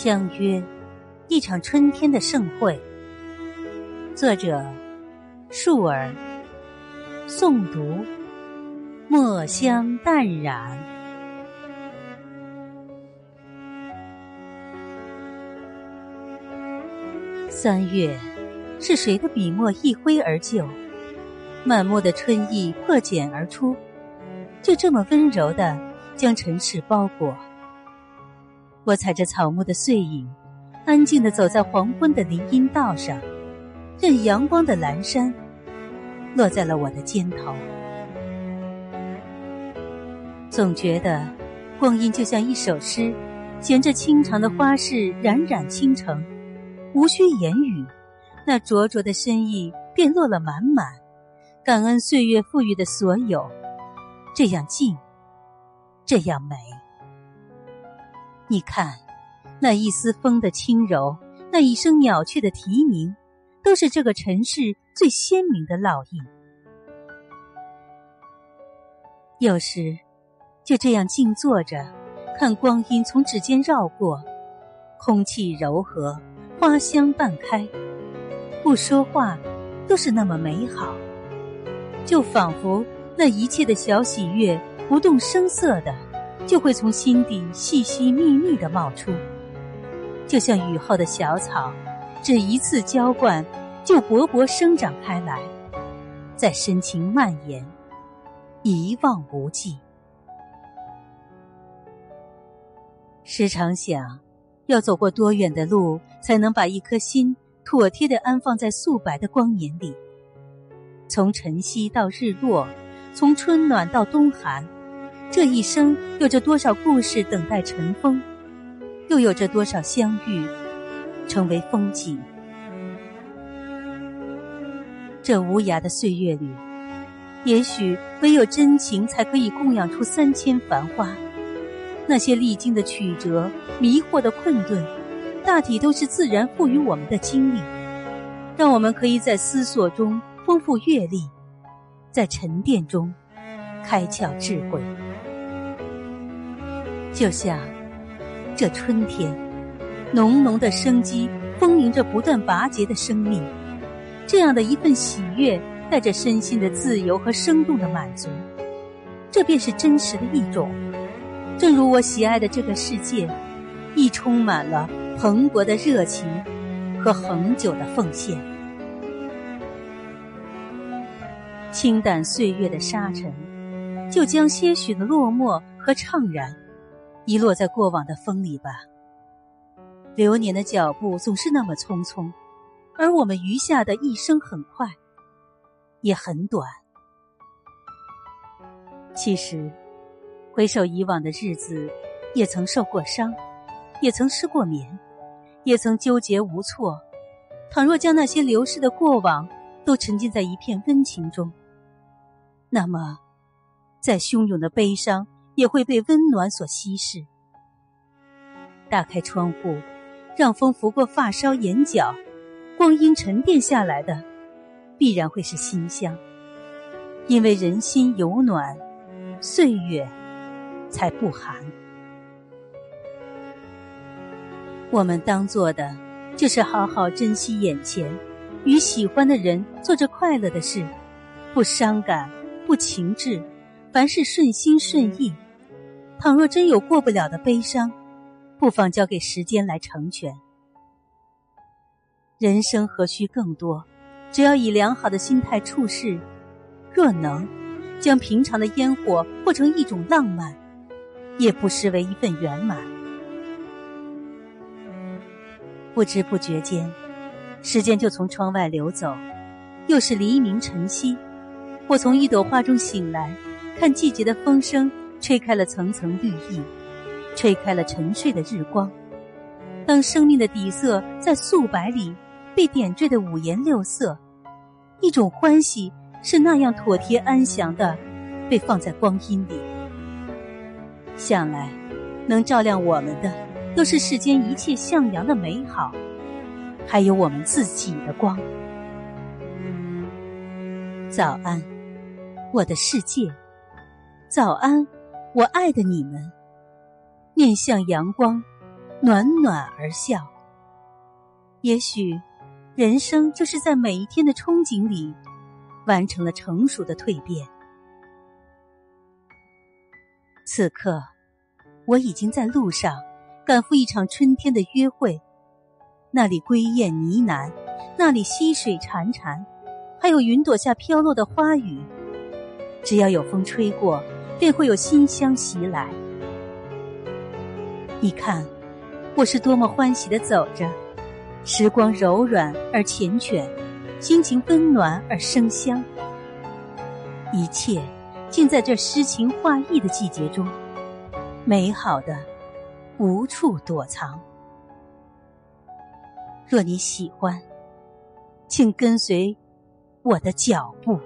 相约一场春天的盛会。作者：树儿。诵读：墨香淡然。三月，是谁的笔墨一挥而就？满目的春意破茧而出，就这么温柔的将尘世包裹。我踩着草木的碎影，安静的走在黄昏的林荫道上，任阳光的阑珊落在了我的肩头。总觉得，光阴就像一首诗，衔着清长的花式冉冉倾城，无需言语，那灼灼的深意便落了满满。感恩岁月赋予的所有，这样静，这样美。你看，那一丝风的轻柔，那一声鸟雀的啼鸣，都是这个城市最鲜明的烙印。有时，就这样静坐着，看光阴从指尖绕过，空气柔和，花香半开，不说话，都是那么美好。就仿佛那一切的小喜悦，不动声色的。就会从心底细细密密的冒出，就像雨后的小草，只一次浇灌，就勃勃生长开来，在深情蔓延，一望无际。时常想，要走过多远的路，才能把一颗心妥帖的安放在素白的光年里？从晨曦到日落，从春暖到冬寒。这一生有着多少故事等待尘封，又有着多少相遇成为风景？这无涯的岁月里，也许唯有真情才可以供养出三千繁花。那些历经的曲折、迷惑的困顿，大体都是自然赋予我们的经历，让我们可以在思索中丰富阅历，在沉淀中开窍智慧。就像这春天，浓浓的生机丰盈着不断拔节的生命，这样的一份喜悦，带着身心的自由和生动的满足，这便是真实的一种。正如我喜爱的这个世界，亦充满了蓬勃的热情和恒久的奉献。清淡岁月的沙尘，就将些许的落寞和怅然。遗落在过往的风里吧。流年的脚步总是那么匆匆，而我们余下的一生很快，也很短。其实，回首以往的日子，也曾受过伤，也曾失过眠，也曾纠结无措。倘若将那些流逝的过往都沉浸在一片温情中，那么，再汹涌的悲伤。也会被温暖所稀释。打开窗户，让风拂过发梢、眼角，光阴沉淀下来的，必然会是馨香。因为人心有暖，岁月才不寒。我们当做的，就是好好珍惜眼前，与喜欢的人做着快乐的事，不伤感，不情志，凡事顺心顺意。倘若真有过不了的悲伤，不妨交给时间来成全。人生何须更多？只要以良好的心态处事，若能将平常的烟火过成一种浪漫，也不失为一份圆满。不知不觉间，时间就从窗外流走，又是黎明晨曦。我从一朵花中醒来，看季节的风声。吹开了层层绿意，吹开了沉睡的日光。当生命的底色在素白里被点缀的五颜六色，一种欢喜是那样妥帖安详的，被放在光阴里。想来，能照亮我们的，都是世间一切向阳的美好，还有我们自己的光。早安，我的世界。早安。我爱的你们，面向阳光，暖暖而笑。也许，人生就是在每一天的憧憬里，完成了成熟的蜕变。此刻，我已经在路上，赶赴一场春天的约会。那里归雁呢喃，那里溪水潺潺，还有云朵下飘落的花雨。只要有风吹过，便会有馨香袭来。你看，我是多么欢喜的走着，时光柔软而缱绻，心情温暖而生香。一切。竟在这诗情画意的季节中，美好的无处躲藏。若你喜欢，请跟随我的脚步。